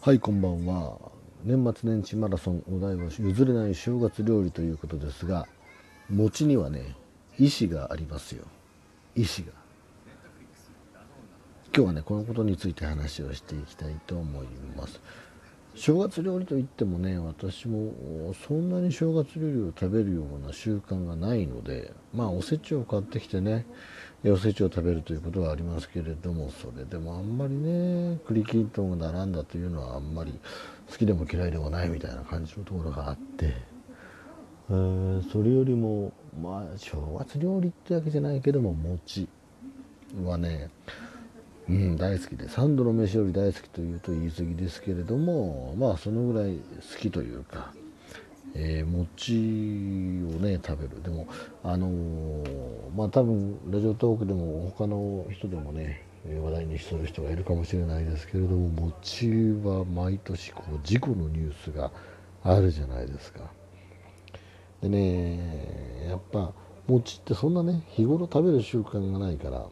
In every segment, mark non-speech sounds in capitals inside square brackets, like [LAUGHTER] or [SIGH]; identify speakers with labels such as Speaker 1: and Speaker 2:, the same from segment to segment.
Speaker 1: はいこんばんは。年末年始マラソンお題は譲れない正月料理ということですが餅にはね意志がありますよ。意志が。今日はねこのことについて話をしていきたいと思います。正月料理といってもね私もそんなに正月料理を食べるような習慣がないのでまあおせちを買ってきてねおせちを食べるということはありますけれどもそれでもあんまりね栗きんとんが並んだというのはあんまり好きでも嫌いでもないみたいな感じのところがあって、えー、それよりもまあ正月料理ってわけじゃないけども餅はねうん、大好きで三度の飯より大好きというと言い過ぎですけれどもまあそのぐらい好きというか、えー、餅をね食べるでもあのー、まあ多分ラジオトークでも他の人でもね話題にする人がいるかもしれないですけれども餅は毎年こう事故のニュースがあるじゃないですか。でねやっぱ餅ってそんなね日頃食べる習慣がないから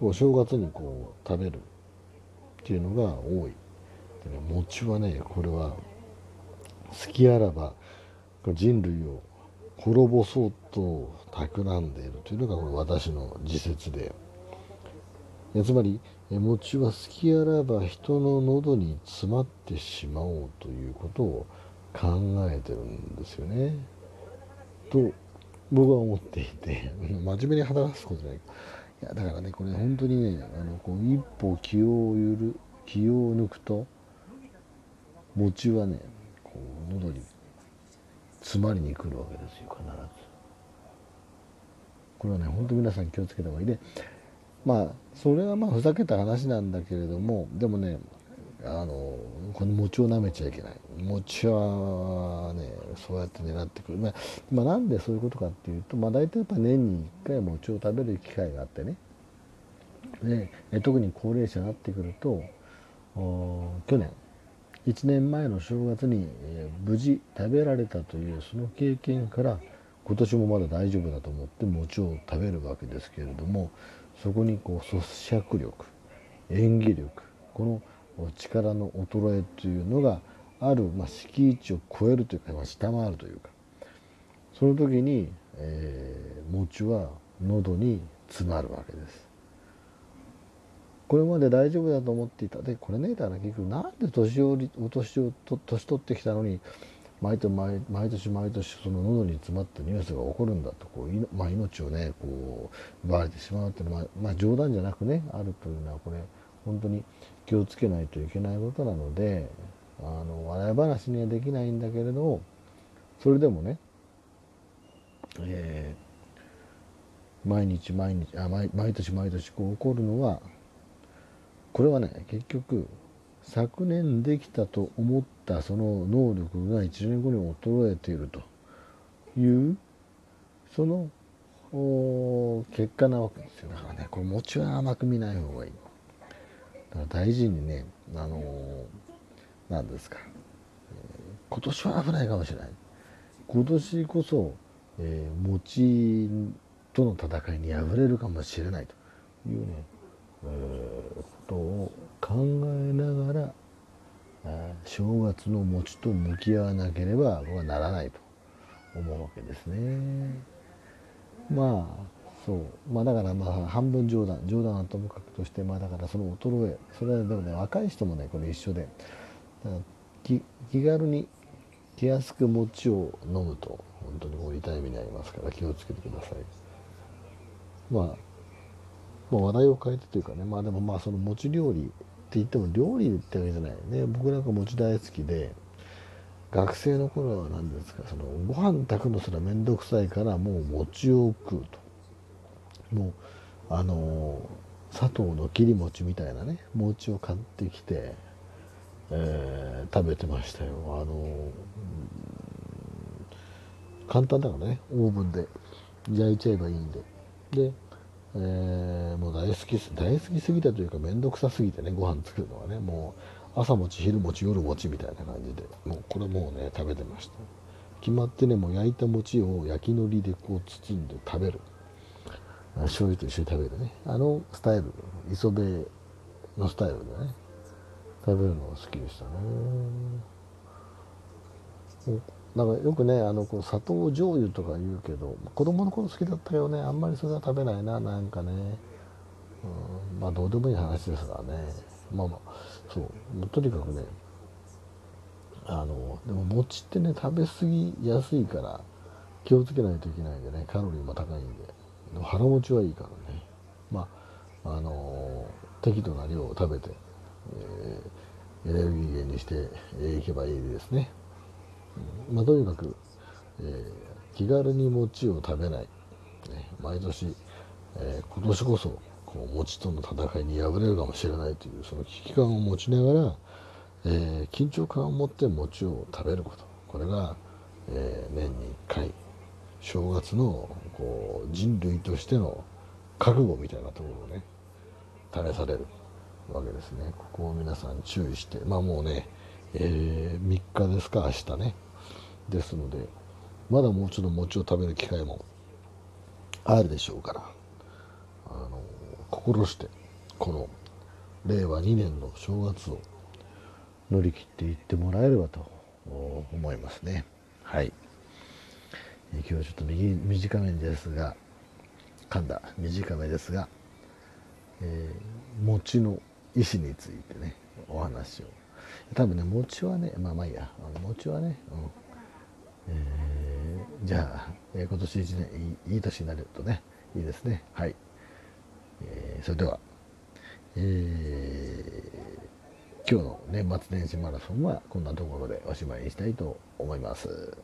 Speaker 1: お正月にこう食べるっていうのが多い。でね、餅はねこれは好きあらば人類を滅ぼそうと企んでいるというのがこれ私の自説でつまり餅は好きあらば人の喉に詰まってしまおうということを考えてるんですよね。と僕は思っていて [LAUGHS] 真面目に働くことじゃない。いやだからねこれ本当にねあのこう一歩気をゆる気を抜くと餅はね喉に詰まりに来るわけですよ必ず。これはね本当皆さん気をつけた方がいいでまあそれはまあふざけた話なんだけれどもでもねあのこの餅を舐めちゃいけない。餅はねそうやって狙ってくる、まあ、まあ、なんでそういうことかっていうと、まあ、大体やっぱ年に1回餅を食べる機会があってね。で特に高齢者になってくると去年1年前の正月に、え無事食べられたというその経験から今年もまだ大丈夫だと思って餅を食べるわけですけれどもそこにこう咀嚼力演技力この力の衰えというのがある、まあ、敷地を超えるというか、まあ、下回るというかその時に、えー、餅は喉に詰まるわけです。これまで大丈夫だと思っていた。でこれねだから結局なんで年寄りお年を年取ってきたのに毎年毎年毎年その喉に詰まったニュースが起こるんだとこう、まあ、命をねこう奪われてしまうっていうのは、まあ、冗談じゃなくねあるというのはこれ本当に気をつけないといけないことなのであの笑い話にはできないんだけれどもそれでもね、えー、毎日毎日あ毎毎年毎年こう起こるのはこれはね結局昨年できたと思ったその能力が1年後に衰えていると。いうその結果なわけですよ。だからねこれ餅は甘く見ない方がいい。だから大事にねあの何ですか、え、今年は危ないかもしれない。今年こそ、えー、餅との戦いに敗れるかもしれないというね、えー、ことを考えながら正月の餅と向き合わなければ僕はならないと思うわけですね。まあそう。まあだからまあ半分冗談。冗談はともかくとしてまあだからその衰え。それはでもね若い人もねこれ一緒で。気気軽に気安く餅を飲むと本当にもう痛い目に遭いますから気をつけてください。まあまあ話題を変えてというかねまあでもまあその餅料理って言っても料理ってわけじゃないね。僕なんか餅大好きで学生の頃は何ですかそのご飯炊くのすら面倒くさいからもう餅を食うと。もうあの砂糖の切り餅みたいなね餅を買ってきて、えー、食べてましたよ。あの簡単だからねオーブンで。焼いちゃえばいいんで。で、えー、もう大好き大好きすぎたというか面倒くさすぎてねご飯作るのはねもう朝餅昼餅夜餅みたいな感じでもうこれもうね食べてました。決まってねもう焼いた餅を焼きのりでこう包んで食べる。醤油と一緒に食べるね。あのスタイル磯辺のスタイルでね食べるのが好きでしたね。なんかよくねあのこう砂糖醤油とか言うけど子供の頃好きだったけどね。あんまりそれは食べないななんかね、うん、まあどうでもいい話ですからね。まあまあそう。とにかくねあのでも餅ってね食べ過ぎやすいから気をつけないといけないんでねカロリーも高いんで。で腹持ちはいいからね。まああの適度な量を食べて、えー、エネルギー源にしていけばいいですね、まあとにかく、えー、気軽に餅を食べない、ね、毎年、えー、今年こそこう餅との戦いに敗れるかもしれないというその危機感を持ちながら、えー、緊張感を持って餅を食べること。これが、えー、年に1回正月のこう人類としての覚悟みたいなところをね試されるわけですね。ここを皆さん注意して。まあもうね、えー、3日ですか明日ね。ですのでまだもうちょっと餅を食べる機会もあるでしょうからあの心してこの令和2年の正月を乗り切っていってもらえればと思いますね。はい。今日はちょっと短めですが噛んだ。短めですが、えー、餅の意思についてねお話を。多分ね餅はねまあまあいいや。餅はね、うん。え、じゃあ、えー、今年一年いいいい年になるとねいいですねはい、えー、それでは、えー、今日の年末年始マラソンはこんなところでおしまいにしたいと思います。